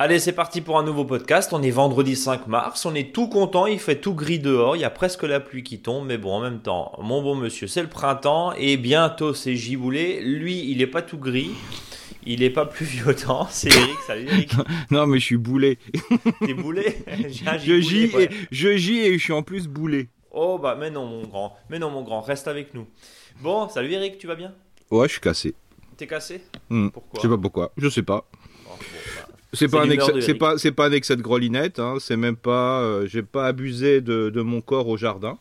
Allez, c'est parti pour un nouveau podcast. On est vendredi 5 mars. On est tout content. Il fait tout gris dehors. Il y a presque la pluie qui tombe. Mais bon, en même temps, mon bon monsieur, c'est le printemps. Et bientôt, c'est giboulé. Lui, il est pas tout gris. Il est pas plus violent. C'est Eric. Salut Eric. non, mais je suis boulé. T'es boulé Je gis et, je gis et je suis en plus boulé. Oh, bah, mais non, mon grand. Mais non, mon grand. Reste avec nous. Bon, salut Eric. Tu vas bien? Ouais, je suis cassé. T'es cassé? Hmm. Pourquoi? Je sais pas pourquoi. Je sais pas. C'est pas, un c'est pas, c'est pas un excès de grelinette, hein, c'est même pas, euh, j'ai pas abusé de, de, mon corps au jardin,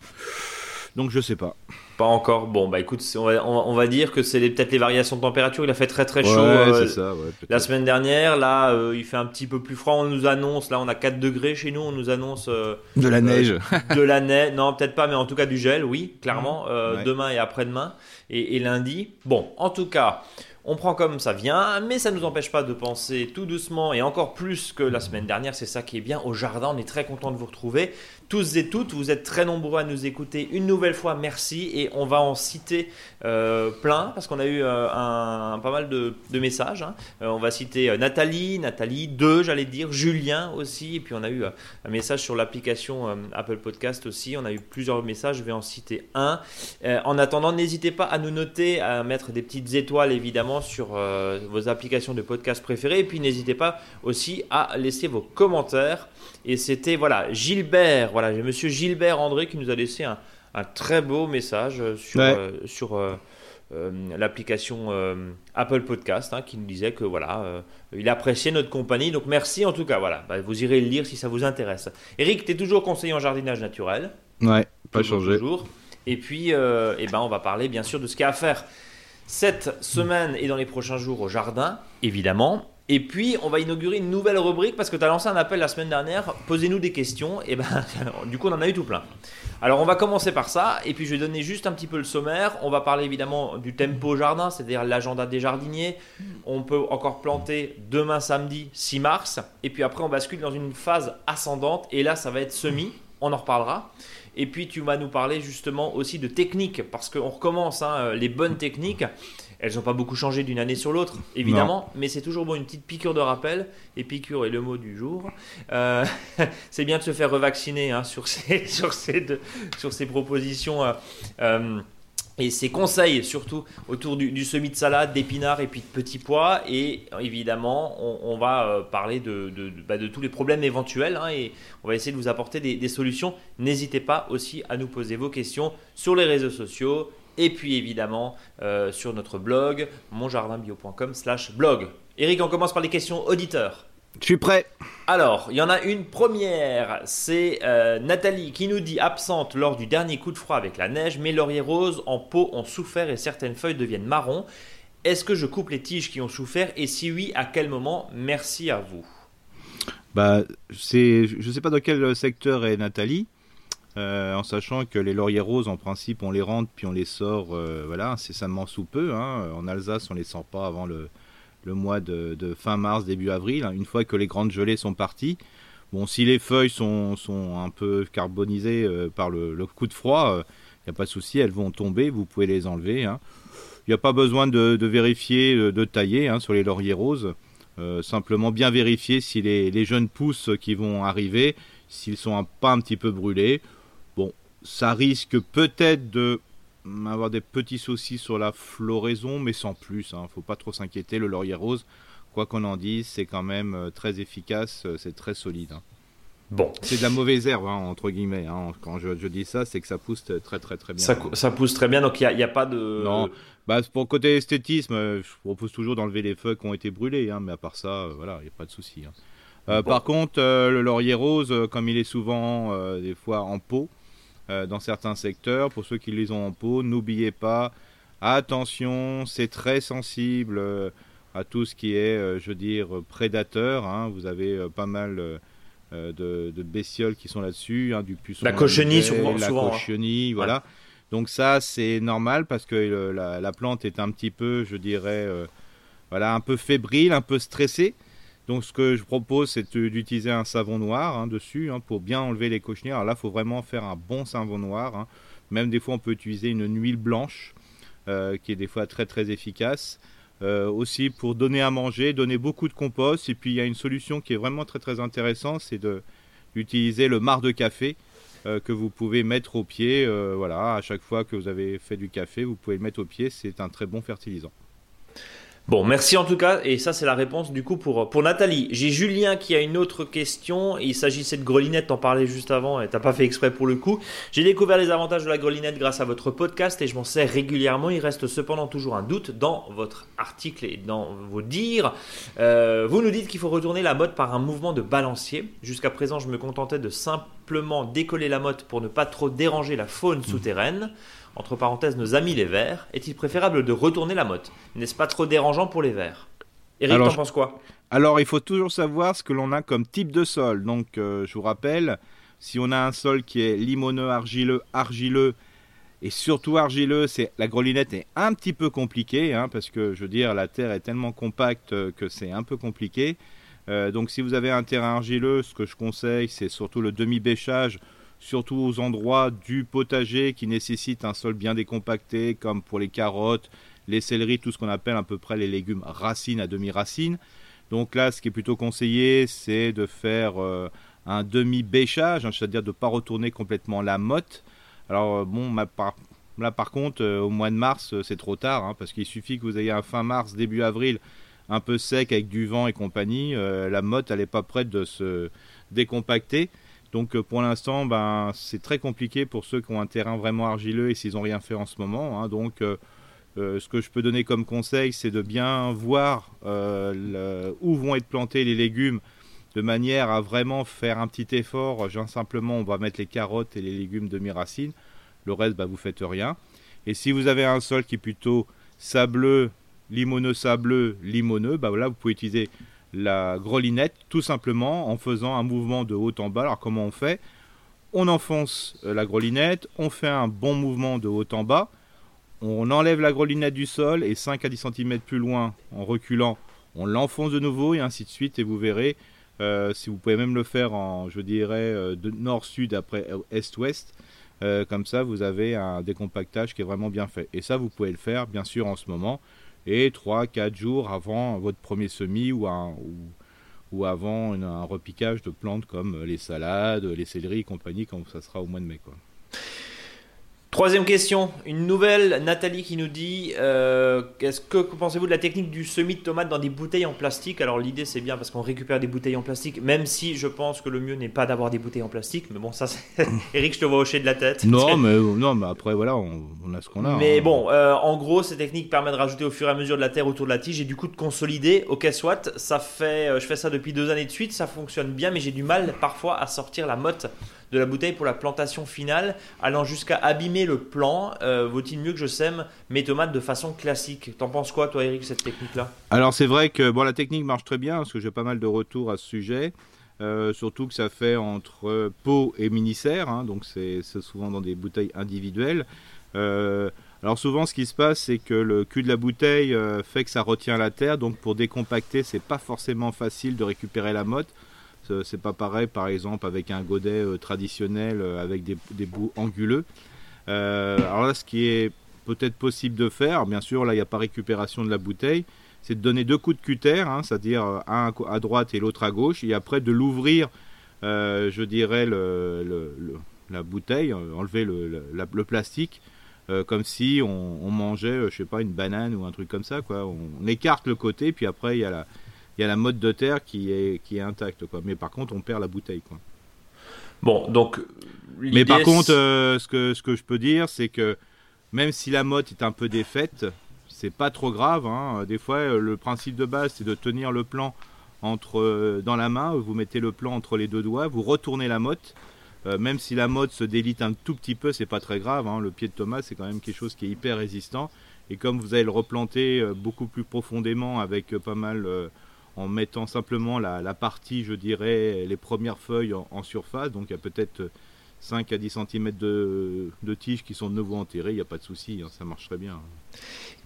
donc je sais pas. Pas encore. Bon, bah écoute, on va, on va dire que c'est peut-être les variations de température. Il a fait très très chaud euh, ça, ouais, la semaine dernière. Là, euh, il fait un petit peu plus froid. On nous annonce, là, on a 4 degrés chez nous. On nous annonce. de la neige. de la neige. Non, peut-être pas, mais en tout cas du gel, oui, clairement. Demain et après-demain. Et, et, lundi. Bon, en tout cas, on prend comme ça vient, mais ça ne nous empêche pas de penser tout doucement et encore plus que la semaine dernière. C'est ça qui est bien au jardin. On est très content de vous retrouver tous et toutes. Vous êtes très nombreux à nous écouter une nouvelle fois. Merci et on va en citer euh, plein parce qu'on a eu euh, un, pas mal de, messages. Hein. Euh, on va citer Nathalie, Nathalie 2, j'allais dire, Julien aussi. Et puis on a eu un message sur l'application Apple Podcast aussi. On a eu plusieurs messages. Je vais en citer un. en attendant, n'hésitez pas à nous noter, à mettre des petites étoiles évidemment sur vos applications de podcast préférées. Et puis n'hésitez pas aussi à laisser vos commentaires. Et c'était voilà Gilbert, voilà Monsieur Gilbert André qui nous a laissé un, très beau message sur euh, sur euh, euh, l'application Apple Podcast, hein, qui nous disait que voilà il appréciait notre compagnie. Donc merci en tout cas voilà, bah, vous irez le lire si ça vous intéresse. Eric, tu es toujours conseiller en jardinage naturel. Ouais, pas changé. Toujours. Et puis, eh ben, on va parler bien sûr de ce qu'il y a à faire cette semaine et dans les prochains jours au jardin, évidemment. Et puis, on va inaugurer une nouvelle rubrique parce que tu as lancé un appel la semaine dernière. Posez-nous des questions. Et ben, du coup, on en a eu tout plein. Alors, on va commencer par ça. Et puis, je vais donner juste un petit peu le sommaire. On va parler évidemment du tempo jardin, c'est-à-dire l'agenda des jardiniers. On peut encore planter demain samedi 6 mars. Et puis après, on bascule dans une phase ascendante. Et là, ça va être semi. On en reparlera. Et puis, tu vas nous parler justement aussi de techniques parce qu'on recommence hein, les bonnes techniques. Elles n'ont pas beaucoup changé d'une année sur l'autre, évidemment, mais c'est toujours bon une petite piqûre de rappel. Et piqûre est le mot du jour. Euh, c'est bien de se faire revacciner hein, sur, ces, sur, ces sur ces propositions. Euh, euh, et ces conseils surtout autour du, semis de salade, d'épinards et puis de petits pois. Et évidemment, on, va parler de, de, bah, de, tous les problèmes éventuels hein, et on va essayer de vous apporter des, des solutions. N'hésitez pas aussi à nous poser vos questions sur les réseaux sociaux, et puis évidemment euh, sur notre blog monjardinbio.com slash blog. Eric, on commence par les questions auditeurs. Je suis prêt. Alors, il y en a une première, c'est euh, Nathalie qui nous dit absente lors du dernier coup de froid avec la neige, mes lauriers roses en pot ont souffert et certaines feuilles deviennent marron. Est-ce que je coupe les tiges qui ont souffert et si oui, à quel moment? Merci à vous. Bah, c'est, je ne sais pas dans quel secteur est Nathalie, euh, en sachant que les lauriers roses, en principe, on les rentre puis on les sort, euh, voilà, incessamment sous peu. Hein. En Alsace, on les sort pas avant le, mois de, fin mars, début avril, hein. une fois que les grandes gelées sont parties. Bon, si les feuilles sont, un peu carbonisées euh, par le, coup de froid, il n'y a pas de souci, elles vont tomber, vous pouvez les enlever. Hein. Il n'y a pas besoin de, vérifier, de tailler sur les lauriers roses. simplement bien vérifier si les, les, jeunes pousses qui vont arriver, s'ils sont pas un petit peu brûlés ça risque peut-être de avoir des petits soucis sur la floraison, mais sans plus. Hein. Faut pas trop s'inquiéter. Le laurier rose, quoi qu'on en dise, c'est quand même euh, très efficace, euh, c'est très solide. Hein. Bon. C'est de la mauvaise herbe, hein, entre guillemets. Quand je, dis ça, c'est que ça pousse très très très bien. Ça, pousse très bien, donc il n'y a, a, pas de. Non, bah, pour côté esthétisme, euh, je propose toujours d'enlever les feuilles qui ont été brûlées, mais à part ça, voilà, il n'y a pas de souci. Par contre, le laurier rose, comme il est souvent des fois en pot, euh, dans certains secteurs. Pour ceux qui les ont en pot, n'oubliez pas, attention, c'est très sensible euh, à tout ce qui est, euh, je veux dire, prédateur. Hein. Vous avez pas mal de, bestioles qui sont là-dessus, hein, du puceron. La cochenille, souvent. La hein. cochenille, voilà. Donc ça, c'est normal parce que la, plante est un petit peu, je dirais, voilà, un peu fébrile, un peu stressée. Donc ce que je propose, c'est d'utiliser un savon noir hein, dessus hein, pour bien enlever les cochonnières. Alors là, il faut vraiment faire un bon savon noir. Hein. Même des fois, on peut utiliser une huile blanche euh, qui est des fois très très efficace. Euh, aussi pour donner à manger, donner beaucoup de compost. Et puis il y a une solution qui est vraiment très très intéressante, c'est d'utiliser le marc de café euh, que vous pouvez mettre au pied. voilà, à chaque fois que vous avez fait du café, vous pouvez le mettre au pied. C'est un très bon fertilisant. Bon, merci en tout cas, et ça c'est la réponse du coup pour, pour Nathalie. J'ai Julien qui a une autre question, il s'agissait de grelinette, t'en parlais juste avant, et t'as pas fait exprès pour le coup. J'ai découvert les avantages de la grelinette grâce à votre podcast, et je m'en sers régulièrement, il reste cependant toujours un doute dans votre article et dans vos dires. Euh, vous nous dites qu'il faut retourner la motte par un mouvement de balancier. Jusqu'à présent, je me contentais de simplement décoller la motte pour ne pas trop déranger la faune souterraine entre parenthèses nos amis les vers, est-il préférable de retourner la motte? N'est-ce pas trop dérangeant pour les vers Eric, t'en penses quoi? Alors, il faut toujours savoir ce que l'on a comme type de sol. Donc, euh, je vous rappelle, si on a un sol qui est limoneux, argileux, argileux, et surtout argileux, c'est la grelinette est un petit peu compliquée, hein, parce que je veux dire, la terre est tellement compacte euh, que c'est un peu compliqué. Euh, donc, si vous avez un terrain argileux, ce que je conseille, c'est surtout le demi-bêchage surtout aux endroits du potager qui nécessitent un sol bien décompacté, comme pour les carottes, les céleris, tout ce qu'on appelle à peu près les légumes racines à demi-racines. Donc là, ce qui est plutôt conseillé, c'est de faire euh, un demi-bêchage, hein, c'est-à-dire de ne pas retourner complètement la motte. Alors euh, bon, là par contre, euh, au mois de mars, c'est trop tard, hein, parce qu'il suffit que vous ayez un fin mars, début avril, un peu sec avec du vent et compagnie, la motte, elle n'est pas prête de se décompacter. Donc euh, pour l'instant, ben, c'est très compliqué pour ceux qui ont un terrain vraiment argileux et s'ils n'ont rien fait en ce moment. Hein. Donc euh, euh, ce que je peux donner comme conseil, c'est de bien voir où vont être plantés les légumes de manière à vraiment faire un petit effort. Simplement, on va mettre les carottes et les légumes demi-racines. Le reste, ben, vous faites rien. Et si vous avez un sol qui est plutôt sableux, limoneux, sableux, limoneux, ben, là, vous pouvez utiliser la grelinette tout simplement en faisant un mouvement de haut en bas. Alors comment on fait? On enfonce euh, la grelinette, on fait un bon mouvement de haut en bas, on enlève la grelinette du sol et 5 à 10 cm plus loin en reculant, on l'enfonce de nouveau et ainsi de suite et vous verrez euh, si vous pouvez même le faire en je dirais euh, de nord-sud après est-ouest. comme ça, vous avez un décompactage qui est vraiment bien fait. Et ça, vous pouvez le faire, bien sûr, en ce moment et 3-4 jours avant votre premier semis ou, ou, avant un repiquage de plantes comme les salades, les céleris et compagnie quand ça sera au mois de mai. Quoi. Troisième question, une nouvelle, Nathalie qui nous dit euh, qu'est-ce que, pensez-vous de la technique du semis de tomates dans des bouteilles en plastique? Alors l'idée c'est bien parce qu'on récupère des bouteilles en plastique, même si je pense que le mieux n'est pas d'avoir des bouteilles en plastique, mais bon ça c'est... Eric je te vois hocher de la tête. Non mais, non, mais après voilà, on, a ce qu'on a. Mais hein. bon, euh, en gros cette technique permet de rajouter au fur et à mesure de la terre autour de la tige et du coup de consolider, ok soit, ça fait, euh, je fais ça depuis deux années de suite, ça fonctionne bien mais j'ai du mal parfois à sortir la motte de la bouteille pour la plantation finale, allant jusqu'à abîmer le plant. Euh, vaut-il mieux que je sème mes tomates de façon classique? T'en penses quoi, toi, Eric, cette technique-là? Alors, c'est vrai que bon, la technique marche très bien, parce que j'ai pas mal de retours à ce sujet. Euh, surtout que ça fait entre pot et mini-serre, hein, donc c'est souvent dans des bouteilles individuelles. Euh, alors souvent, ce qui se passe, c'est que le cul de la bouteille fait que ça retient la terre, donc pour décompacter, c'est pas forcément facile de récupérer la motte. Euh, c'est pas pareil, par exemple, avec un godet euh, traditionnel euh, avec des, bouts anguleux. alors là, ce qui est peut-être possible de faire, bien sûr, là, il n'y a pas récupération de la bouteille, c'est de donner deux coups de cutter, hein, c'est-à-dire un à droite et l'autre à gauche, et après de l'ouvrir, je dirais, la bouteille, enlever le, plastique, comme si on, mangeait, je sais pas, une banane ou un truc comme ça, quoi. On, on écarte le côté, puis après il y a la, il y a la mode de terre qui est, qui est intacte. Quoi. Mais par contre, on perd la bouteille. Quoi. Bon, donc. Mais par contre, euh, ce, que, ce que je peux dire, c'est que même si la motte est un peu défaite, c'est pas trop grave. Hein. Des fois, euh, le principe de base, c'est de tenir le plan entre, euh, dans la main. Vous mettez le plan entre les deux doigts, vous retournez la motte. même si la motte se délite un tout petit peu, c'est pas très grave. Hein. Le pied de tomate, c'est quand même quelque chose qui est hyper résistant. Et comme vous allez le replanter beaucoup plus profondément avec pas mal en mettant simplement la, partie, je dirais, les premières feuilles en, surface. Donc il y a peut-être 5 à 10 cm de, tiges qui sont de nouveau enterrées, il n'y a pas de souci, hein, ça marche très bien.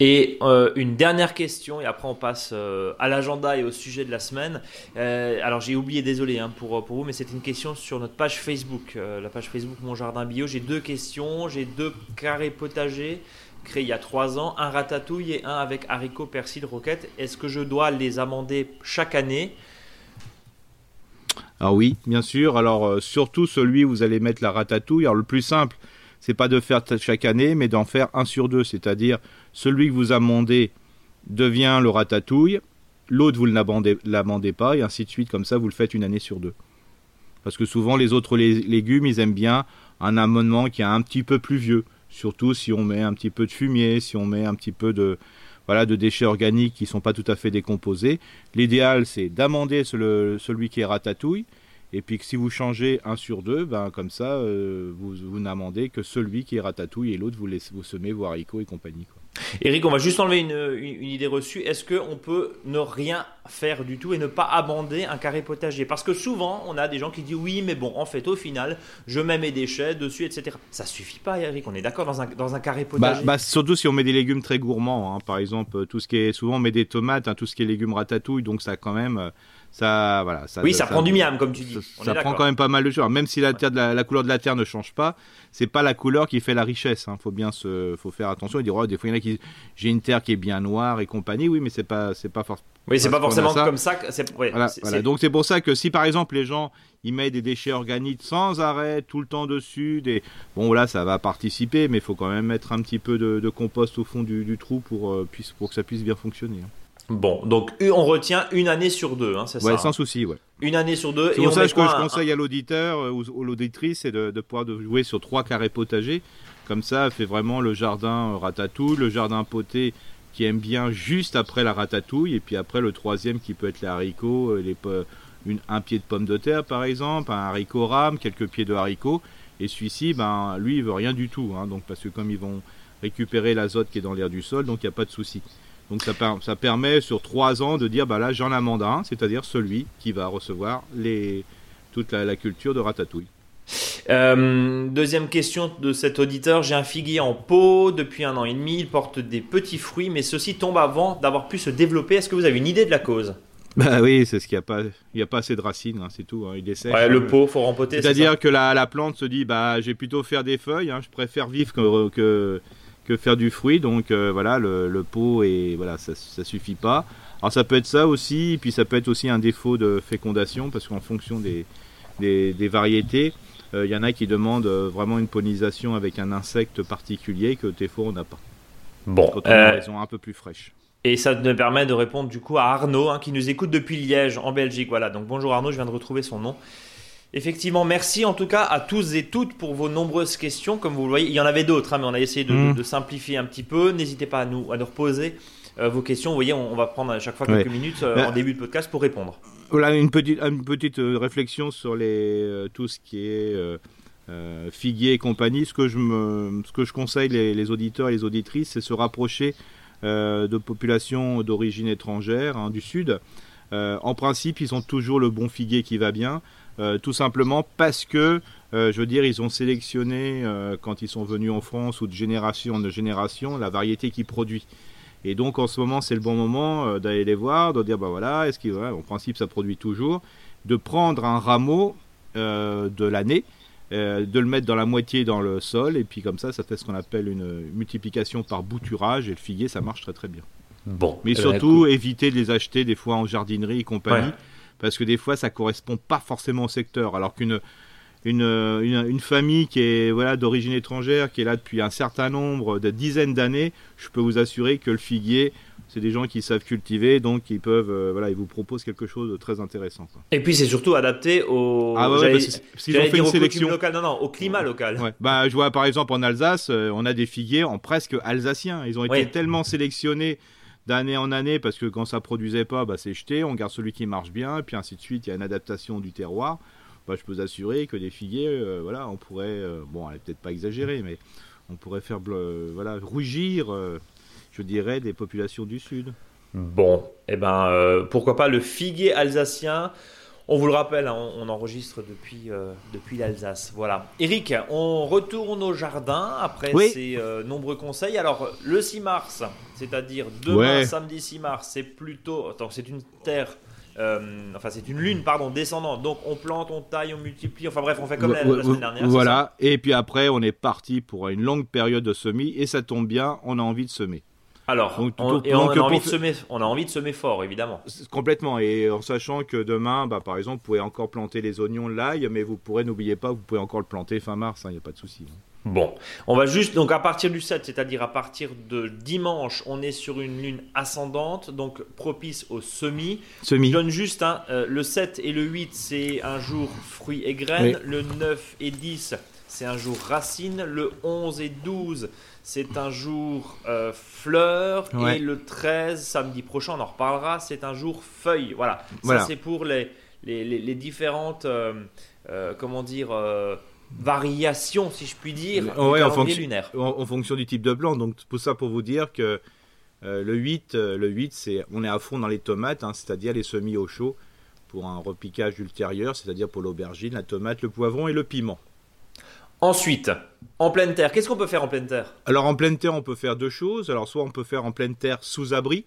Et euh, une dernière question, et après on passe euh, à l'agenda et au sujet de la semaine. Euh, alors j'ai oublié, désolé hein, pour, pour vous, mais c'est une question sur notre page Facebook, la page Facebook Mon Jardin Bio. J'ai deux questions, j'ai deux carrés potagers créés il y a trois ans, un ratatouille et un avec haricots, persil, roquette. Est-ce que je dois les amender chaque année? Ah oui, bien sûr. Alors surtout celui où vous allez mettre la ratatouille. Alors le plus simple, c'est pas de faire chaque année, mais d'en faire un sur deux, c'est-à-dire celui que vous amendez devient le ratatouille, l'autre vous ne l'amendez pas, et ainsi de suite, comme ça vous le faites une année sur deux. Parce que souvent les autres légumes, ils aiment bien un amendement qui est un petit peu plus vieux, surtout si on met un petit peu de fumier, si on met un petit peu de, voilà, de déchets organiques qui ne sont pas tout à fait décomposés. L'idéal, c'est d'amender celui qui est ratatouille, et puis que si vous changez un sur deux, ben, comme ça, euh, vous, n'amendez que celui qui est ratatouille et l'autre, vous, vous semez vos haricots et compagnie. Eric, on va juste enlever une, idée reçue. Est-ce qu'on peut ne rien faire du tout et ne pas amender un carré potager? Parce que souvent, on a des gens qui disent oui, mais bon, en fait, au final, je mets mes déchets dessus, etc. Ça suffit pas, Eric. On est d'accord dans un, dans un carré bah, potager? bah, Surtout si on met des légumes très gourmands. Hein. Par exemple, tout ce qui est. Souvent, on met des tomates, hein, tout ce qui est légumes ratatouille. Donc, ça, quand même ça voilà ça, oui ça, prend du miam comme tu dis. ça, prend quand même pas mal de choses. Même si la, terre, la, couleur de la terre ne change pas c'est pas la couleur qui fait la richesse hein. faut bien se faut faire attention et dire oh, des fois il y en a qui j'ai une terre qui est bien noire et compagnie. Oui mais c'est pas c'est pas forcément oui c'est pas forcément comme ça voilà, donc c'est pour ça que si par exemple les gens ils mettent des déchets organiques sans arrêt tout le temps dessus des bon là ça va participer mais il faut quand même mettre un petit peu de, compost au fond du, trou pour, euh, pour que ça puisse bien fonctionner hein. Bon, donc on retient une année sur deux, hein, c'est ça Ouais, sans souci, ouais. Une année sur deux. C'est pour ça que je conseille à l'auditeur euh, ou à l'auditrice, c'est de, pouvoir jouer sur trois carrés potagers. Comme ça, fait vraiment le jardin ratatouille, le jardin poté qui aime bien juste après la ratatouille, et puis après le troisième qui peut être les haricots, euh, les, une, un pied de pomme de terre par exemple, un haricot rame, quelques pieds de haricots. Et celui-ci, ben, lui, il veut rien du tout, hein, donc parce que comme ils vont récupérer l'azote qui est dans l'air du sol, donc il n'y a pas de souci. Donc ça, ça, permet sur trois ans de dire bah là j'en amende un, c'est-à-dire celui qui va recevoir les, toute la, culture de ratatouille. Euh, deuxième question de cet auditeur, j'ai un figuier en pot depuis un an et demi, il porte des petits fruits, mais ceux-ci tombent avant d'avoir pu se développer. Est-ce que vous avez une idée de la cause? Bah oui, c'est ce qu'il n'y a pas, il y a pas assez de racines, hein, c'est tout. Hein, il est Ouais, le pot, faut rempoter. C'est-à-dire que la, la, plante se dit, bah, j'ai plutôt faire des feuilles, hein, je préfère vivre que, que, que faire du fruit. Donc euh, voilà, le, pot et voilà, ça, ça suffit pas. Alors ça peut être ça aussi, puis ça peut être aussi un défaut de fécondation parce qu'en fonction des, des, variétés, euh, il y en a qui demandent euh, vraiment une pollinisation avec un insecte particulier que des fois on n'a pas. Bon, quand on sont un peu plus fraîches. Et ça me permet de répondre du coup à Arnaud hein, qui nous écoute depuis Liège en Belgique. Voilà, donc bonjour Arnaud, je viens de retrouver son nom. Effectivement, merci en tout cas à tous et toutes pour vos nombreuses questions. Comme vous le voyez, il y en avait d'autres, hein, mais on a essayé mm. de, simplifier un petit peu. N'hésitez pas à nous, à nous reposer euh, vos questions. Vous voyez, on, va prendre à chaque fois quelques minutes euh, en début de podcast pour répondre. Voilà, une petite, une petite euh, réflexion sur les, tout ce qui est figuier et compagnie. Ce que je, me, ce que je conseille les, auditeurs et les auditrices, c'est se rapprocher de populations d'origine étrangère, hein, du Sud. en principe, ils ont toujours le bon figuier qui va bien. Euh, tout simplement parce que, euh, je veux dire, ils ont sélectionné, euh, quand ils sont venus en France ou de génération en génération, la variété qu'ils produisent. Et donc en ce moment, c'est le bon moment d'aller les voir, de dire, bah voilà, est-ce qu'en principe, ça produit toujours, de prendre un rameau de l'année, de le mettre dans la moitié dans le sol, et puis comme ça, ça fait ce qu'on appelle une multiplication par bouturage, et le figuier, ça marche très très bien. Bon. Mais surtout, éviter de les acheter des fois en jardinerie et compagnie parce que des fois ça correspond pas forcément au secteur, alors qu'une une, une, famille qui est voilà d'origine étrangère, qui est là depuis un certain nombre de dizaines d'années, je peux vous assurer que le figuier, c'est des gens qui savent cultiver, donc ils peuvent, euh, voilà, ils vous proposent quelque chose de très intéressant. Et puis c'est surtout adapté au, ah ouais, fait une sélection local, non non, au climat local. Bah, je vois par exemple en Alsace, euh, on a des figuiers en presque alsaciens. Ils ont été tellement sélectionnés d'année en année parce que quand ça produisait pas, bah, c'est jeté, on garde celui qui marche bien, et puis ainsi de suite. Il y a une adaptation du terroir. Bah, je peux vous assurer que des figuiers, euh, voilà, on pourrait, euh, bon, elle est peut-être pas exagérée, mais on pourrait faire, voilà, rougir, euh, je dirais, des populations du sud. Bon, et eh ben, pourquoi pas le figuier alsacien On vous le rappelle, hein, on, enregistre depuis, euh, depuis l'Alsace. Voilà. Eric, on retourne au jardin après ces euh, nombreux conseils. Alors, le 6 mars, c'est-à-dire demain, samedi 6 mars, c'est plutôt. Attends, c'est une terre. Euh, enfin, c'est une lune, pardon, descendante. Donc, on plante, on taille, on multiplie. Enfin, bref, on fait comme la, semaine dernière. Voilà. Et puis après, on est parti pour une longue période de semis. Et ça tombe bien, on a envie de semer. Alors, on, et on, a envie de semer, on a envie de semer fort, évidemment. Complètement, et en sachant que demain, bah, par exemple, vous pouvez encore planter les oignons, l'ail, mais vous pourrez, n'oubliez pas, vous pouvez encore le planter fin mars, il hein, n'y a pas de souci. Hein. Bon, on va juste, donc à partir du 7, c'est-à-dire à partir de dimanche, on est sur une lune ascendante, donc propice au semis. Semis. Je donne juste, hein, euh, le 7 et le 8, c'est un jour fruits et graines, le 9 et 10, c'est un jour racine, le 11 et 12, c'est un jour euh, fleur et le 13, samedi prochain, on en reparlera, c'est un jour feuille. Voilà, ça c'est pour les, les, différentes, euh, euh, comment dire, variations, si je puis dire, en fonction, lunaire. En, fonction du type de blanc. Donc pour ça, pour vous dire que le 8, le 8 c'est, on est à fond dans les tomates, hein, c'est-à-dire les semis au chaud pour un repiquage ultérieur, c'est-à-dire pour l'aubergine, la tomate, le poivron et le piment. Ensuite, en pleine terre, qu'est-ce qu'on peut faire en pleine terre? Alors en pleine terre, on peut faire deux choses. Alors soit on peut faire en pleine terre sous abri,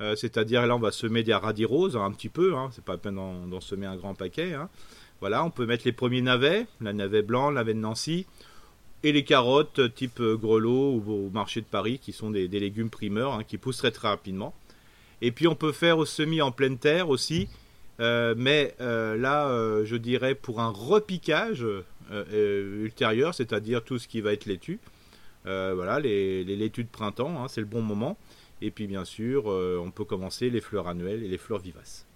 euh, c'est-à-dire là on va semer des radis roses un petit peu, hein, c'est pas à peine d'en semer un grand paquet. Hein. Voilà, on peut mettre les premiers navets, la navet blanc, la navet de Nancy, et les carottes type euh, grelot ou au marché de Paris qui sont des, légumes primeurs hein, qui pousseraient très rapidement. Et puis on peut faire au semis en pleine terre aussi, euh, mais là je dirais pour un repiquage, euh, euh, ultérieure, c'est-à-dire tout ce qui va être laitue. Euh, voilà, les, les laitues de printemps, hein, c'est le bon moment. Et puis bien sûr, on peut commencer les fleurs annuelles et les fleurs vivaces.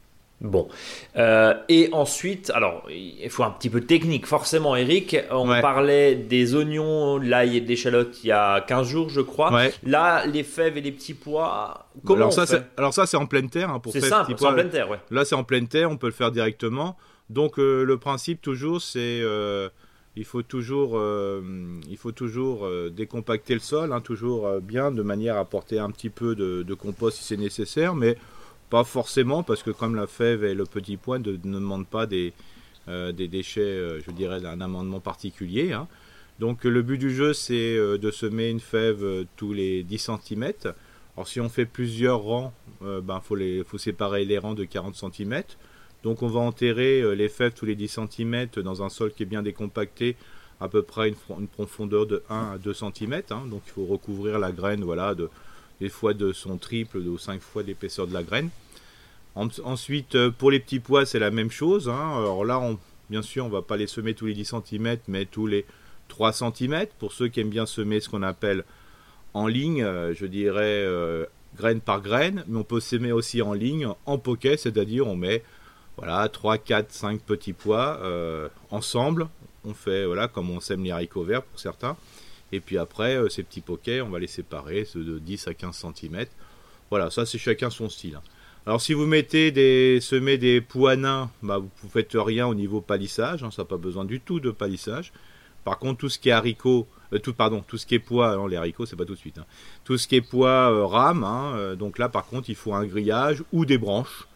Bon. et ensuite, alors, il faut un petit peu de technique, forcément, Eric. On parlait des oignons, l'ail et de l'échalote il y a 15 jours, je crois. Là, les fèves et les petits pois, comment alors, ça, fait alors ça, c'est en pleine terre. Hein, c'est simple, c'est en pleine terre, ouais. Là, c'est en pleine terre, on peut le faire directement. Donc, le principe, toujours, c'est il faut toujours, euh, il faut toujours euh, décompacter le sol, hein, toujours euh, bien, de manière à apporter un petit peu de, compost si c'est nécessaire, mais pas forcément, parce que comme la fève et le petit pois ne, demandent pas des, des déchets, je dirais, d'un amendement particulier. Hein. Donc le but du jeu, c'est de semer une fève tous les 10 cm. Alors si on fait plusieurs rangs, il ben, faut, faut séparer les rangs de 40 cm. Donc on va enterrer euh, les fèves tous les 10 cm dans un sol qui est bien décompacté, à peu près une, profondeur de 1 à 2 cm. Hein. donc il faut recouvrir la graine voilà, de, des fois de son triple ou 5 fois l'épaisseur de la graine. ensuite, euh, pour les petits pois, c'est la même chose. Hein. Alors là, bien sûr, on ne va pas les semer tous les 10 cm, mais tous les 3 cm. Pour ceux qui aiment bien semer ce qu'on appelle en ligne, euh, je dirais graine par graine, mais on peut semer aussi en ligne, en poquet, c'est-à-dire on met voilà, 3, 4, 5 petits pois euh, ensemble. On fait voilà, comme on sème les haricots verts pour certains. Et puis après, euh, ces petits poquets, on va les séparer de 10 à 15 cm. Voilà, ça c'est chacun son style. Hein. Alors si vous mettez des semez des pois nains, bah, vous ne faites rien au niveau palissage, hein, ça n'a pas besoin du tout de palissage. Par contre, tout ce qui est haricots, euh, tout, pardon, tout ce qui est pois, non, les haricots c'est pas tout de suite. Hein. Tout ce qui est pois rame, donc là par contre il faut un grillage ou des branches.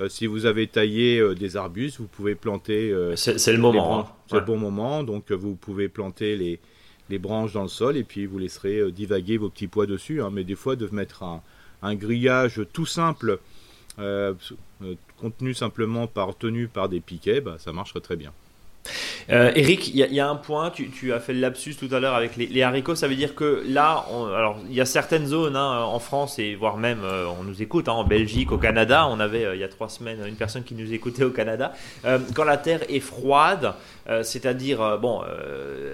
Euh, si vous avez taillé euh, des arbustes, vous pouvez planter. Euh, c'est le moment. Hein. C'est le bon moment. Donc vous pouvez planter les, les, branches dans le sol et puis vous laisserez divaguer vos petits pois dessus. Hein. mais des fois, de mettre un, grillage tout simple, contenu simplement par tenu par des piquets, bah, ça marcherait très bien. Euh, Eric, il y, a un point, tu, as fait le lapsus tout à l'heure avec les, haricots, ça veut dire que là, alors il y a certaines zones hein, en France et voire même euh, on nous écoute hein, en Belgique, au Canada, on avait euh, il y a trois semaines une personne qui nous écoutait au Canada. quand la terre est froide, c'est-à-dire bon,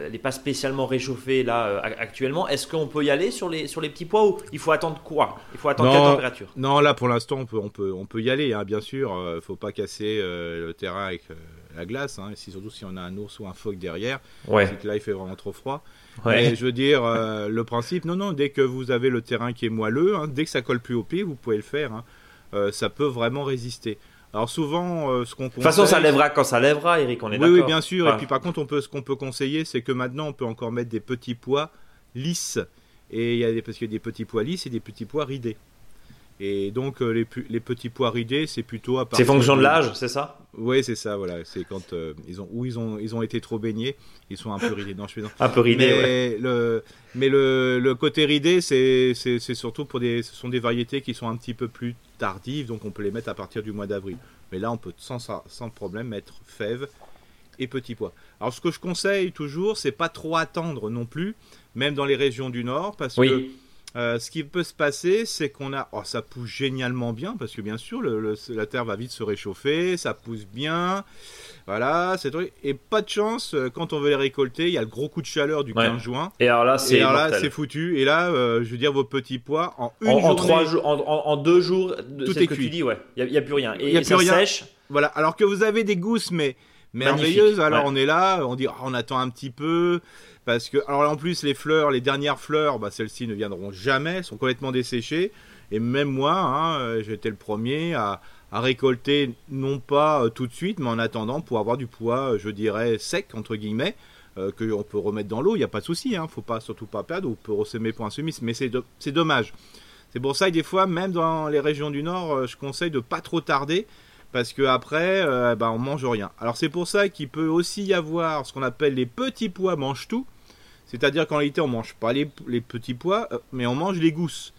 elle n'est pas spécialement réchauffée là actuellement, est-ce qu'on peut y aller sur les sur les petits pois ou il faut attendre quoi? Il faut attendre quelle température? Non, là pour l'instant on peut on peut on peut y aller, hein, bien sûr. Il faut pas casser le terrain avec la glace, hein, surtout si on a un ours ou un phoque derrière. Ouais. Que là, il fait vraiment trop froid. Ouais. je veux dire, euh, le principe, non, non, dès que vous avez le terrain qui est moelleux, hein, dès que ça colle plus au pied, vous pouvez le faire. Hein. Euh, ça peut vraiment résister. Alors souvent, euh, ce qu'on De toute façon, ça lèvera quand ça lèvera, Eric, on est d'accord. Oui, bien sûr. Et puis par contre, on peut, ce qu'on peut conseiller, c'est que maintenant, on peut encore mettre des petits pois lisses. Et il y a des, parce qu'il y a des petits pois lisses et des petits pois ridés. Et donc euh, les, les petits pois ridés, c'est plutôt à C'est partir fonction de l'âge, c'est ça Oui, c'est ça, voilà. C'est quand euh, ils ont où ils ont ils ont été trop baignés, ils sont un peu ridés. Non, je suis dans- Un peu ridé, mais ouais. le mais le, le côté ridé, c'est c'est c'est surtout pour des ce sont des variétés qui sont un petit peu plus tardives, donc on peut les mettre à partir du mois d'avril. Mais là, on peut sans sans problème mettre fèves et petits pois. Alors ce que je conseille toujours, c'est pas trop attendre non plus, même dans les régions du nord, parce que. Euh, ce qui peut se passer, c'est qu'on a. Oh, ça pousse génialement bien, parce que bien sûr, le- le- la terre va vite se réchauffer, ça pousse bien. Voilà, c'est. Et pas de chance, euh, quand on veut les récolter, il y a le gros coup de chaleur du Ouais. 15 juin. Et alors là, c'est là, foutu. Et là, euh, je veux dire, vos petits pois, en une En, en journée. trois jours, en, deux jours, Tout est ce que cuit. tu dis, ouais. Il n'y a, plus rien. Et, Y a et plus ça rien. sèche. Voilà, alors que vous avez des gousses, mais Magnifique, merveilleuses. Alors ouais. on est là, on dit, ah, on attend un petit peu. Parce que, alors en plus, les fleurs, les dernières fleurs, bah, celles-ci ne viendront jamais, elles sont complètement desséchées. Et même moi, hein, euh, j'étais le premier à, à récolter, non pas euh, tout de suite, mais en attendant pour avoir du poids, euh, je dirais, sec, entre guillemets, euh, qu'on peut remettre dans l'eau, il n'y a pas de souci, hein, faut pas, surtout pas perdre, on peut ressemer pour un semis, mais c'est do- c'est dommage. C'est pour ça que des fois, même dans les régions du Nord, je conseille de pas trop tarder, parce que après, euh, bah, on mange rien. Alors c'est pour ça qu'il peut aussi y avoir ce qu'on appelle les petits pois mange tout, c'est-à-dire qu'en réalité on mange pas les, petits pois, euh, mais on mange les gousses.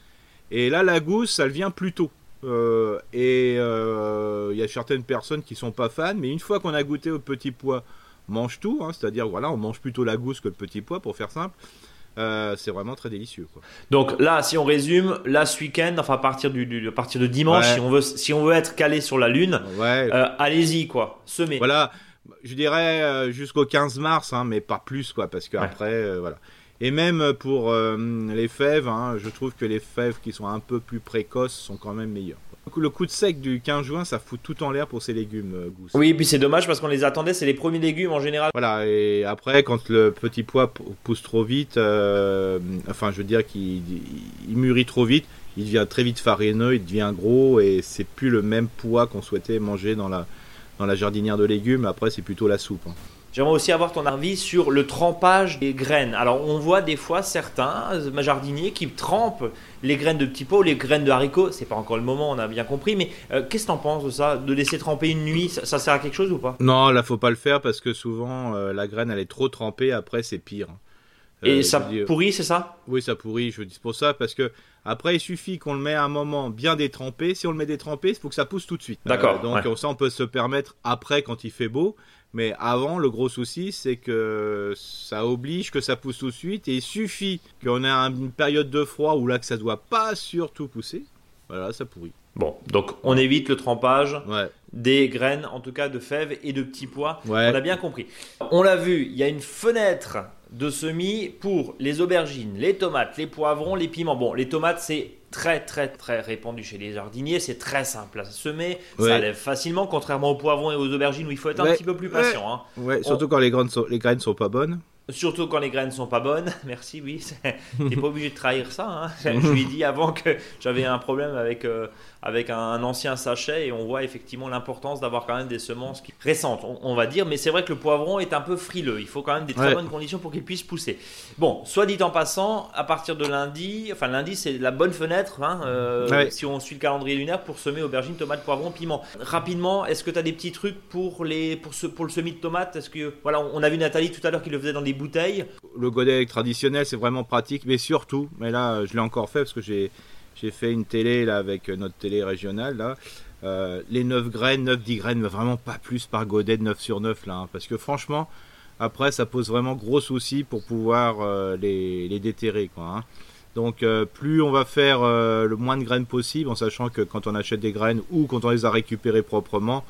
Et là la gousse, ça vient plus tôt. Euh, et euh, il y a certaines personnes qui sont pas fans, mais une fois qu'on a goûté au petit pois mange tout, hein, c'est-à-dire voilà, on mange plutôt la gousse que le petit pois pour faire simple. Euh, c'est vraiment très délicieux. Quoi. Donc là, si on résume, là ce week-end, enfin à partir, du, du- à partir de dimanche, Ouais. si, on veut, si on veut être calé sur la Lune, Ouais, euh, allez-y quoi, semez. Voilà, je dirais euh, jusqu'au 15 mars, hein, mais pas plus, quoi, parce que Ouais. après, euh, voilà. Et même pour les fèves, hein, je trouve que les fèves qui sont un peu plus précoces sont quand même meilleures. Le coup de sec du 15 juin, ça fout tout en l'air pour ces légumes euh, gousses. Oui, et puis c'est dommage parce qu'on les attendait, c'est les premiers légumes en général. Voilà, et après, quand le petit pois pousse trop vite, euh, enfin, je veux dire qu'il il mûrit trop vite, il devient très vite farineux, il devient gros, et c'est plus le même pois qu'on souhaitait manger dans la, dans la jardinière de légumes. Après, c'est plutôt la soupe. hein. J'aimerais aussi avoir ton avis sur le trempage des graines. Alors on voit des fois certains jardiniers qui trempent les graines de petits pois ou les graines de haricots. C'est pas encore le moment, on a bien compris. Mais euh, qu'est-ce que t'en penses de ça De laisser tremper une nuit, ça, ça sert à quelque chose ou pas? Non, là, faut pas le faire parce que souvent, euh, la graine, elle est trop trempée. Après, c'est pire. Et Euh, ça pourrit, c'est ça? Oui, ça pourrit. Je dis pour ça parce que après, il suffit qu'on le met à un moment bien détrempé. Si on le met détrempé, il faut que ça pousse tout de suite. D'accord, Euh, donc ouais. ça, on peut se permettre après quand il fait beau. Mais avant, le gros souci, c'est que ça oblige que ça pousse tout de suite. Et il suffit qu'on ait une période de froid où là que ça doit pas surtout pousser. Voilà, ça pourrit. Bon, donc on évite le trempage Ouais. des graines, en tout cas de fèves et de petits pois. Ouais. On a bien compris. On l'a vu, il y a une fenêtre de semis pour les aubergines, les tomates, les poivrons, les piments. Bon, les tomates, c'est très très très répandu chez les jardiniers, c'est très simple à semer, ça lève facilement, contrairement aux poivrons et aux aubergines où il faut être un petit peu plus patient. hein. Ouais, surtout quand les graines, sont, les graines sont pas bonnes. Surtout quand les graines sont pas bonnes. Merci, oui. T'es pas obligé de trahir ça. hein. Je lui ai dit avant que j'avais un problème avec, euh, avec un, un ancien sachet et on voit effectivement l'importance d'avoir quand même des semences qui- récentes, on, on va dire. Mais c'est vrai que le poivron est un peu frileux. Il faut quand même des très Ouais. bonnes conditions pour qu'il puisse pousser. Bon, soit dit en passant, à partir de lundi, enfin lundi c'est la bonne fenêtre, hein, euh, Ouais. si on suit le calendrier lunaire, pour semer aubergines, tomates, poivrons, piments. Rapidement, est-ce que tu as des petits trucs pour, les, pour, ce, pour le semis de tomates? Est-ce que voilà, on a vu Nathalie tout à l'heure qui le faisait dans des bouteilles. le godet traditionnel, c'est vraiment pratique, mais surtout, mais là, je l'ai encore fait parce que j'ai j'ai fait une télé là avec notre télé régionale là. Euh, les 9 graines, 9 10 graines, mais vraiment pas plus par godet de 9 sur 9 là, hein, parce que franchement, après ça pose vraiment gros soucis pour pouvoir euh, les, déterrer quoi. hein. Donc euh, plus on va faire le moins de graines possible, en sachant que quand on achète des graines ou quand on les a récupérées proprement,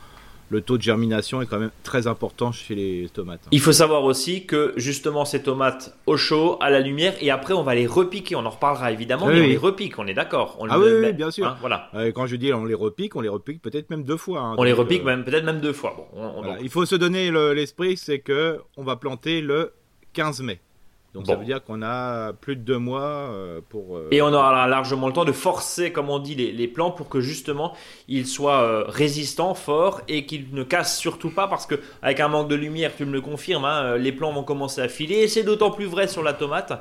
le taux de germination est quand même très important chez les tomates. hein. Il faut savoir aussi que justement ces tomates au chaud, à la lumière, et après on va les repiquer. On en reparlera évidemment, Oui, mais on les repique, on est d'accord. On Ah le oui, bien sûr. hein, voilà. Euh, quand je dis on les repique, on les repique peut-être même deux fois. hein. On les repique euh, même peut-être même deux fois. Bon, on- on- voilà. donc, Il faut se donner le- l'esprit, c'est que on va planter le 15 mai. Donc ça veut dire qu'on a plus de deux mois euh, pour. Euh, et on aura largement le temps de forcer, comme on dit, les, les plants pour que justement ils soient euh, résistants, forts et qu'ils ne cassent surtout pas parce que avec un manque de lumière, tu me le confirmes, hein, les plants vont commencer à filer. Et c'est d'autant plus vrai sur la tomate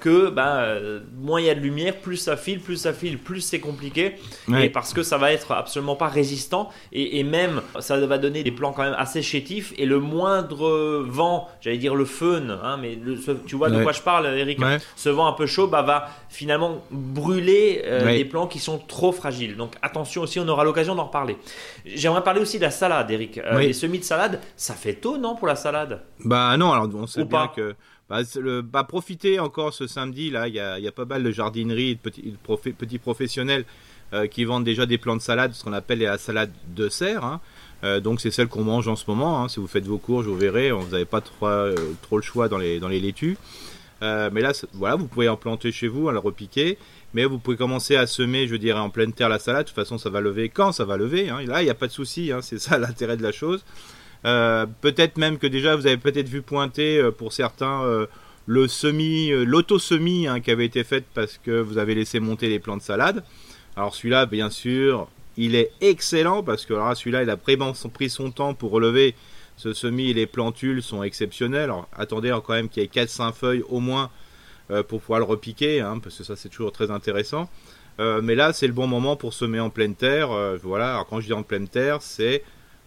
que ben, moins il y a de lumière, plus ça file, plus ça file, plus c'est compliqué. Et parce que ça va être absolument pas résistant et, et, même ça va donner des plants quand même assez chétifs et le moindre vent, j'allais dire le fun, hein, mais le, tu vois de quoi je parle, Eric Ce vent un peu chaud bah, va finalement brûler euh, des plants qui sont trop fragiles. Donc attention aussi, on aura l'occasion d'en reparler. J'aimerais parler aussi de la salade, Eric. Euh, les semis de salade, ça fait tôt, non, pour la salade? Bah non, alors on sait bien que. Bah, le, bah, profitez encore ce samedi, là, il y a, y a, pas mal de jardineries, de petits, petits professionnels euh, qui vendent déjà des plants de salade, ce qu'on appelle la salade de serre. Hein. Euh, donc c'est celle qu'on mange en ce moment. Hein. Si vous faites vos courges, vous verrez, vous n'avez pas trop, euh, trop, le choix dans les, dans les laitues. Euh, mais là, voilà, vous pouvez en planter chez vous, à le repiquer. Mais vous pouvez commencer à semer, je dirais, en pleine terre la salade. De toute façon, ça va lever quand ça va lever. Hein. Là, il n'y a pas de souci. Hein. C'est ça l'intérêt de la chose. peut-être même que déjà, vous avez peut-être vu pointer pour certains le semi, l'auto-semi qui avait été fait parce que vous avez laissé monter les plants de salade. Alors celui-là, bien sûr, il est excellent parce que celui-là, il a pris son temps pour relever ce semis les plantules sont exceptionnels. Alors, attendez quand même qu'il y ait 4-5 feuilles au moins euh, pour pouvoir le repiquer, hein, parce que ça c'est toujours très intéressant. Euh, mais là, c'est le bon moment pour semer en pleine terre. Euh, voilà, alors quand je dis en pleine terre, c'est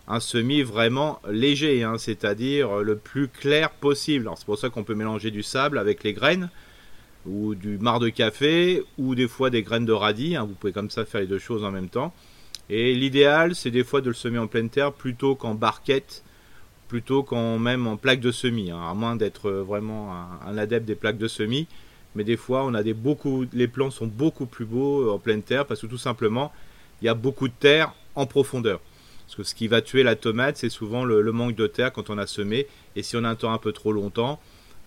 un semis vraiment léger, hein, c'est-à-dire le plus clair possible. c'est pour ça qu'on peut mélanger du sable avec les graines ou du marc de café ou des fois des graines de radis. Hein. vous pouvez comme ça faire les deux choses en même temps. Et l'idéal, c'est des fois de le semer en pleine terre plutôt qu'en barquette, plutôt qu'en même en plaque de semis, hein, à moins d'être vraiment un, adepte des plaques de semis. Mais des fois, on a des beaucoup, les plants sont beaucoup plus beaux euh, en pleine terre parce que tout simplement, il y a beaucoup de terre en profondeur. Parce que ce qui va tuer la tomate, c'est souvent le, manque de terre quand on a semé. Et si on attend un peu trop longtemps,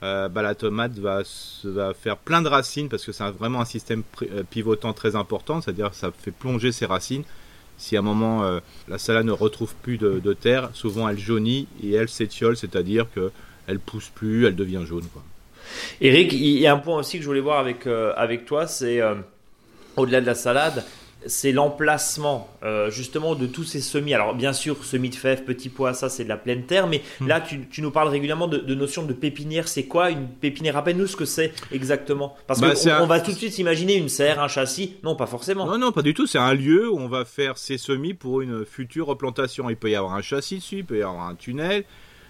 euh, bah, la tomate va, va, faire plein de racines parce que c'est vraiment un système euh, pivotant très important, c'est-à-dire ça fait plonger ses racines si à un moment euh, la salade ne retrouve plus de, terre, souvent elle jaunit et elle s'étiole, c'est-à-dire qu'elle pousse plus, elle devient jaune. Quoi. Eric, il y a un point aussi que je voulais voir avec, euh, avec toi, c'est euh, au-delà de la salade, c'est l'emplacement euh, justement de tous ces semis. Alors bien sûr, semis de fèves, petits pois, ça c'est de la pleine terre, mais hmm. là tu, nous parles régulièrement de, de notion de pépinière. C'est quoi une pépinière? Rappelle-nous ce que c'est exactement. Parce bah, qu'on on va tout de suite imaginer une serre, un châssis. Non, pas forcément. Non, non, pas du tout. C'est un lieu où on va faire ces semis pour une future replantation. Il peut y avoir un châssis dessus, il peut y avoir un tunnel,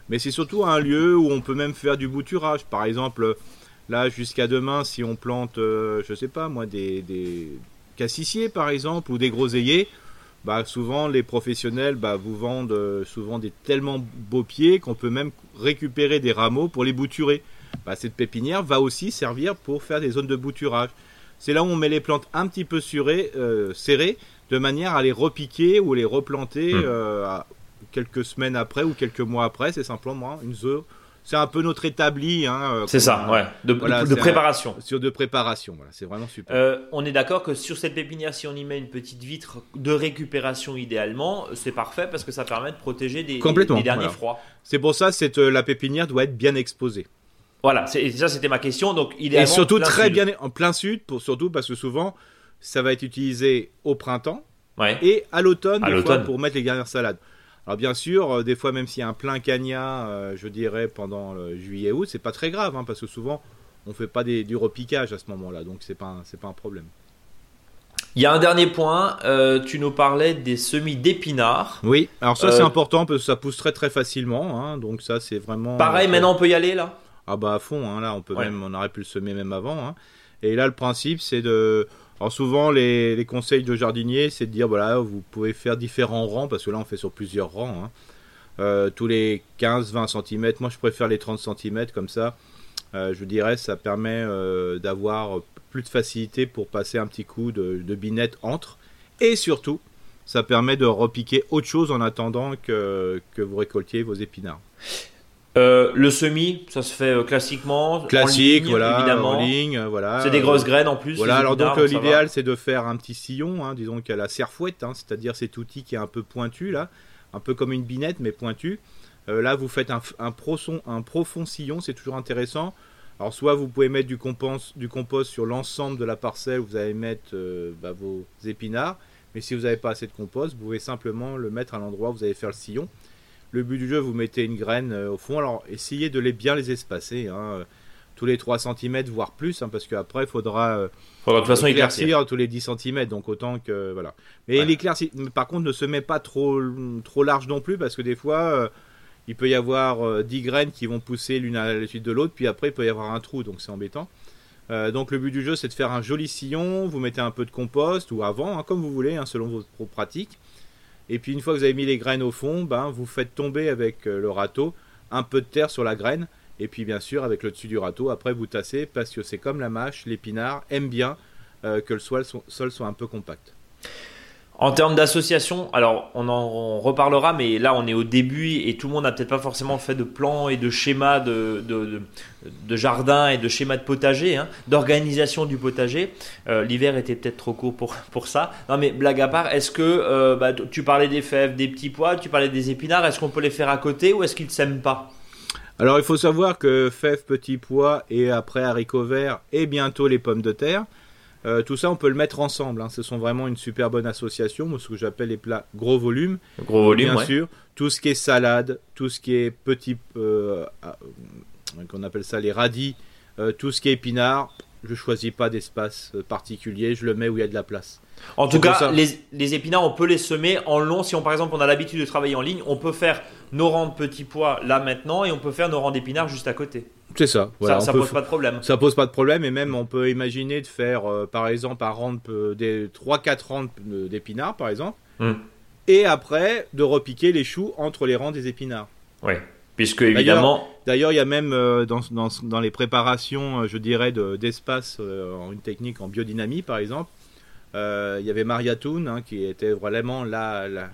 mais c'est surtout un lieu où on peut même faire du bouturage. Par exemple, là jusqu'à demain, si on plante, euh, je sais pas moi, des cassissiers par exemple ou des groseilliers, bah, souvent les professionnels bah, vous vendent euh, souvent des tellement beaux pieds qu'on peut même récupérer des rameaux pour les bouturer. Bah, cette pépinière va aussi servir pour faire des zones de bouturage. C'est là où on met les plantes un petit peu euh, serrées de manière à les repiquer ou les replanter hmm. euh, quelques semaines après ou quelques mois après. C'est simplement une zone c'est un peu notre établi. Hein, euh, c'est ça, ouais. De, de, préparation. sur de préparation, voilà, c'est vraiment super. Euh, on est d'accord que sur cette pépinière, si on y met une petite vitre de récupération idéalement, c'est parfait parce que ça permet de protéger des, des, derniers froids. C'est pour ça que euh, la pépinière doit être bien exposée. Voilà, ça c'était ma question. Donc idéalement, Et surtout très bien en plein sud, pour, surtout parce que souvent ça va être utilisé au printemps et à l'automne pour mettre les dernières salades. Alors bien sûr, euh, des fois même s'il y a un plein cagnat, euh, je dirais pendant le juillet-août, c'est pas très grave, hein, parce que souvent on fait pas des, du repiquage à ce moment-là, donc c'est pas c'est pas un problème. Il y a un dernier point, euh, tu nous parlais des semis d'épinards. Oui, alors ça c'est important parce que ça pousse très très facilement, hein, donc ça c'est vraiment. Pareil, maintenant on peut y aller là? Ah bah à fond, hein, là on peut même, on aurait pu le semer même avant. Et là le principe c'est de alors souvent, les, conseils de jardinier, c'est de dire, voilà, vous pouvez faire différents rangs, parce que là, on fait sur plusieurs rangs. Hein. Euh, tous les 15-20 cm, moi je préfère les 30 cm, comme ça, euh, je dirais, ça permet euh, d'avoir plus de facilité pour passer un petit coup de, binette entre. Et surtout, ça permet de repiquer autre chose en attendant que, que vous récoltiez vos épinards. Euh, le semi, ça se fait euh, classiquement. Classique, voilà, évidemment. en ligne, voilà. C'est des grosses graines en plus. Voilà, alors donc euh, l'idéal c'est de faire un petit sillon, hein, disons qu'à la serfouette, hein, c'est-à-dire cet outil qui est un peu pointu là, un peu comme une binette mais pointu. là vous faites un, un, profond, un profond sillon, c'est toujours intéressant. Alors soit vous pouvez mettre du compost, du compost sur l'ensemble de la parcelle où vous allez mettre euh, bah, vos épinards, mais si vous n'avez pas assez de compost, vous pouvez simplement le mettre à l'endroit où vous allez faire le sillon. Le but du jeu, vous mettez une graine euh, au fond, alors essayez de les bien les espacer, hein, tous les 3 cm voire plus, hein, parce qu'après il faudra, euh, Faudra de toute façon éclaircir. tous les 10 cm, donc autant que voilà. Mais Ouais. l'éclairci- par contre ne se met pas trop, trop large non plus, parce que des fois... euh, il peut y avoir euh, 10 graines qui vont pousser l'une à la suite de l'autre, puis après il peut y avoir un trou, donc c'est embêtant. Euh, donc le but du jeu c'est de faire un joli sillon, vous mettez un peu de compost ou avant, hein, comme vous voulez, hein, selon votre pro- pratique. Et puis une fois que vous avez mis les graines au fond, ben, vous faites tomber avec euh, le râteau un peu de terre sur la graine. Et puis bien sûr avec le dessus du râteau, après vous tassez parce que c'est comme la mâche, l'épinard aime bien euh, que le sol, so- sol soit un peu compact. En termes d'association, alors on en reparlera, mais là on est au début et tout le monde n'a peut-être pas forcément fait de plans et de schémas de, de, de- de jardin et de schémas de potager, hein, d'organisation du potager. Euh, L'hiver était peut-être trop court pour, pour ça. Non mais blague à part, est-ce que euh, bah, tu parlais des fèves, des petits pois, tu parlais des épinards, est-ce qu'on peut les faire à côté ou est-ce qu'ils ne s'aiment pas? Alors il faut savoir que fèves, petits pois et après haricots verts et bientôt les pommes de terre, euh, tout ça on peut le mettre ensemble. hein. Ce sont vraiment une super bonne association, moi, ce que j'appelle les plats gros volume. Gros volume, bien ouais. sûr, tout ce qui est salade, tout ce qui est petit, euh, euh, qu'on appelle ça les radis, euh, tout ce qui est épinard, je choisis pas d'espace particulier, je le mets où il y a de la place. En tout cas, les, les épinards, on peut les semer en long. Si on, par exemple, on a l'habitude de travailler en ligne, on peut faire nos rangs de petits pois là maintenant et on peut faire nos rangs d'épinards juste à côté. C'est ça. Voilà, ça ça pose pas de problème. Ça pose pas de problème et même on peut imaginer de faire euh, par exemple un rang de, des 3-4 rangs d'épinards par exemple Hmm. et après de repiquer les choux entre les rangs des épinards. Oui. Puisque évidemment, D'ailleurs il y a même euh, dans, dans, dans les préparations euh, je dirais de- d'espace une technique en biodynamie par exemple il y avait Maria Thun hein, qui était vraiment la, la,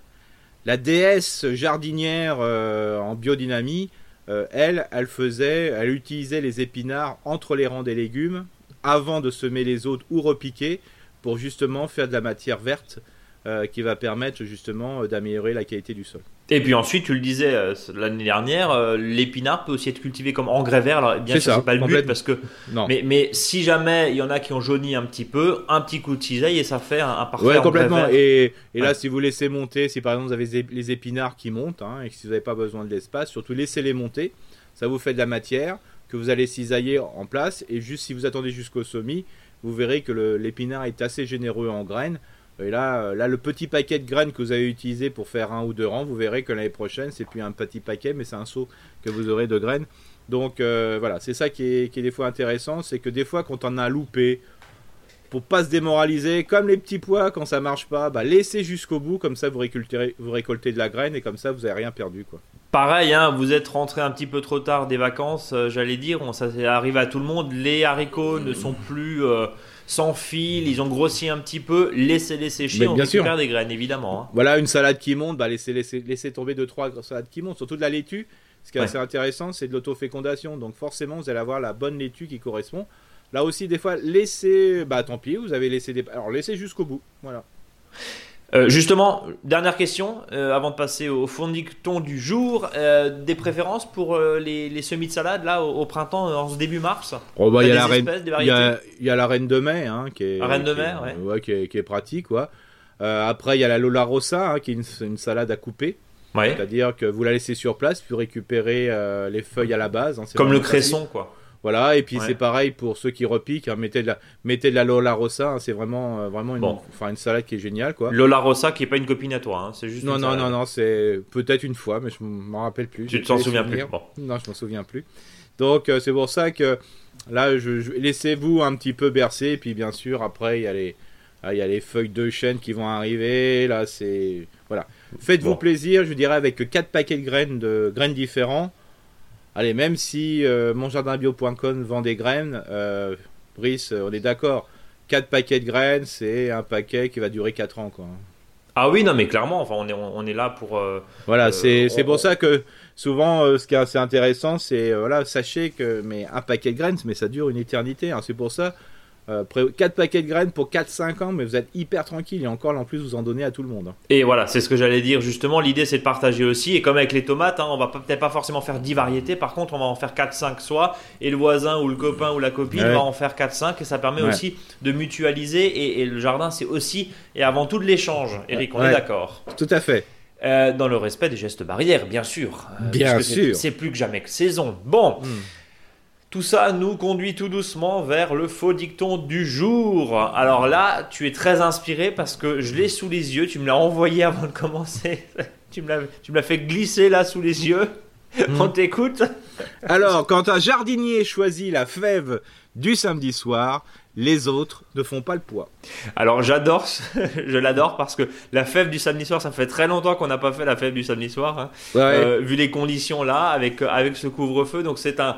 la déesse jardinière euh, en biodynamie euh, elle, elle faisait, elle utilisait les épinards entre les rangs des légumes avant de semer les autres ou repiquer pour justement faire de la matière verte euh, qui va permettre justement d'améliorer la qualité du sol. Et puis ensuite, tu le disais euh, l'année dernière, euh, l'épinard peut aussi être cultivé comme engrais vert. Alors bien C'est sûr, c'est pas le but parce que. Non. Mais, mais si jamais il y en a qui ont jauni un petit peu, un petit coup de cisaille et ça fait un, un parfait Ouais, complètement. vert. Et, et là, si vous laissez monter, si par exemple vous avez les ép- les épinards qui montent, hein, et que si vous n'avez pas besoin de l'espace, surtout laissez-les monter. Ça vous fait de la matière que vous allez cisailler en place. Et juste si vous attendez jusqu'au semis, vous verrez que l'épinard est assez généreux en graines. Et là, euh, là, le petit paquet de graines que vous avez utilisé pour faire un ou deux rangs, vous verrez que l'année prochaine, c'est plus un petit paquet, mais c'est un seau que vous aurez de graines. Donc euh, voilà, c'est ça qui est, qui est des fois intéressant, c'est que des fois, quand on a loupé, pour pas se démoraliser, comme les petits pois, quand ça marche pas, bah laissez jusqu'au bout, comme ça vous récoltez, vous récoltez de la graine et comme ça vous avez rien perdu quoi. Pareil, hein, vous êtes rentré un petit peu trop tard des vacances, euh, j'allais dire, on- ça arrive à tout le monde. Les haricots ne sont plus sans fil, ils ont grossi un petit peu, laissez-les sécher, on bien sûr. récupère des graines évidemment. hein. Voilà une salade qui monte, bah laissez, laissez, laissez tomber deux trois salades qui montent, surtout de la laitue. Ce qui est Ouais. assez intéressant, c'est de l'autofécondation. Donc forcément, vous allez avoir la bonne laitue qui correspond. Là aussi, des fois, laissez, bah tant pis, vous avez laissé des, alors laissez jusqu'au bout. Voilà. Euh, justement, dernière question, euh, avant de passer au fondicton du jour, euh, des préférences pour les, les semis de salade là au, au printemps, en ce début mars? Oh, bah, il y a la reine, de mai, hein, qui est, La reine de qui est- mai, ouais. qui est, qui est pratique, après, il y a la Lola Rossa, hein, qui est une, une salade à couper. C'est-à-dire que vous la laissez sur place, puis récupérez les feuilles à la base. hein, Comme le facile. cresson quoi. Voilà, et puis Ouais. c'est pareil pour ceux qui repiquent. hein, mettez, de la, mettez de la Lola Rossa, hein, c'est vraiment, euh, vraiment une, Bon. une salade qui est géniale, quoi. Lola Rossa qui est pas une copine à toi, hein, c'est juste. Non, une non, salade. non, non, c'est peut-être une fois, mais je m'en rappelle plus. Tu t'en souviens plus. Bon. Non, je m'en souviens plus. Donc euh, c'est pour ça que là, je, je- laissez-vous un petit peu bercer, et puis bien sûr après il y a les, ah, il y a les feuilles de chêne qui vont arriver. Là, c'est voilà. Faites-vous Bon. plaisir, je dirais avec quatre paquets de graines de graines différents. Allez, même si euh, monjardinbio.com vend des graines, euh, Brice, euh, on est d'accord. 4 paquets de graines, c'est un paquet qui va durer 4 ans. Quoi. Ah oui, non, mais clairement, enfin, on est, on est là pour. euh, Voilà, c'est on- pour ça que souvent, ce qui est assez intéressant, c'est, voilà, sachez que, mais un paquet de graines, mais ça dure une éternité. hein. C'est pour ça, euh, 4 paquets de graines pour 4-5 ans, mais vous êtes hyper tranquille et encore en plus vous en donnez à tout le monde. hein. Et voilà, c'est ce que j'allais dire justement. L'idée c'est de partager aussi. Et comme avec les tomates, hein, on va peut-être pas forcément faire 10 variétés. Par contre, on va en faire 4-5 soit. Et le voisin ou le copain ou la copine Ouais. va en faire 4-5. Et ça permet Ouais. aussi de mutualiser. Et, et le jardin, c'est aussi et avant tout de l'échange. Eric, on Ouais. est d'accord. Tout à fait. Euh, dans le respect des gestes barrières, bien sûr. Euh, Bien sûr. C'est plus que jamais que saison. Bon. Mm. Tout ça nous conduit tout doucement vers le faux dicton du jour. Alors là, tu es très inspiré parce que je l'ai sous les yeux. Tu me l'as envoyé avant de commencer. tu me l'as, fait glisser là sous les yeux. Mm. On t'écoute. Alors, quand un jardinier choisit la fève du samedi soir, les autres ne font pas le poids. Alors j'adore, je l'adore parce que la fève du samedi soir, ça fait très longtemps qu'on n'a pas fait la fève du samedi soir. hein. Ouais. Euh, vu les conditions là, avec, avec ce couvre-feu. Donc c'est un,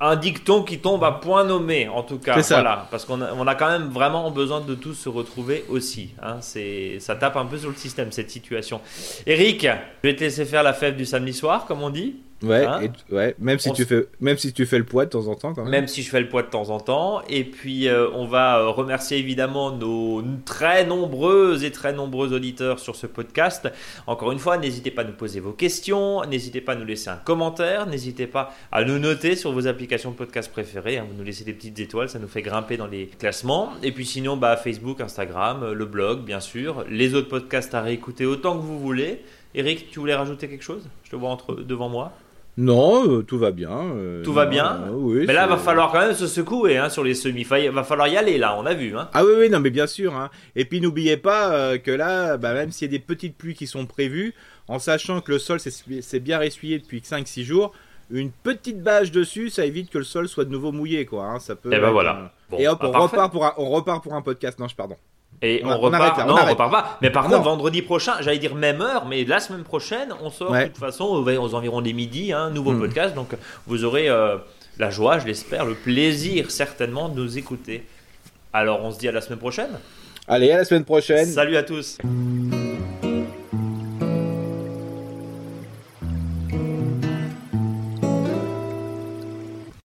un dicton qui tombe à point nommé, en tout cas. Ça. Voilà, parce qu'on a, on a quand même vraiment besoin de tous se retrouver aussi. hein. C'est, ça tape un peu sur le système, cette situation. Eric, je vais te laisser faire la fève du samedi soir, comme on dit. Ouais, hein et- ouais, même si On tu fais, même si tu fais le poids de temps en temps, quand même. Même si je fais le poids de temps en temps. Et puis, euh, on va euh, remercier évidemment nos très nombreux et très nombreux auditeurs sur ce podcast. Encore une fois, n'hésitez pas à nous poser vos questions, n'hésitez pas à nous laisser un commentaire, n'hésitez pas à nous noter sur vos applications de podcast préférées. hein. Vous nous laissez des petites étoiles, ça nous fait grimper dans les classements. Et puis sinon, bah, Facebook, Instagram, euh, le blog, bien sûr, les autres podcasts à réécouter autant que vous voulez. Eric, tu voulais rajouter quelque chose? Je te vois entre, devant moi. Non, euh, tout va bien. euh, Tout va bien euh, oui. Mais là, c'est- va falloir quand même se secouer hein, sur les semis. Il va falloir y aller là, on a vu. Hein. Ah oui, oui, non, mais bien sûr. hein. Et puis n'oubliez pas euh, que là, bah, même s'il y a des petites pluies qui sont prévues, en sachant que le sol s'est s'est bien ressuyé depuis 5-6 jours, une petite bâche dessus, ça évite que le sol soit de nouveau mouillé, quoi. hein. Ça peut. Et ben être voilà. Bon, Et hop, bah, on parfait. repart pour un, on repart pour un podcast. Non, je pardon. Et On repart. arrête là, on non, on repart pas. Mais par Non. contre, vendredi prochain, j'allais dire même heure, mais la semaine prochaine, on sort Ouais. de toute façon aux, environs des midi, un nouveau Mm. podcast. Donc, vous aurez euh, la joie, je l'espère, le plaisir certainement de nous écouter. Alors, on se dit à la semaine prochaine. Allez, à la semaine prochaine. Salut à tous.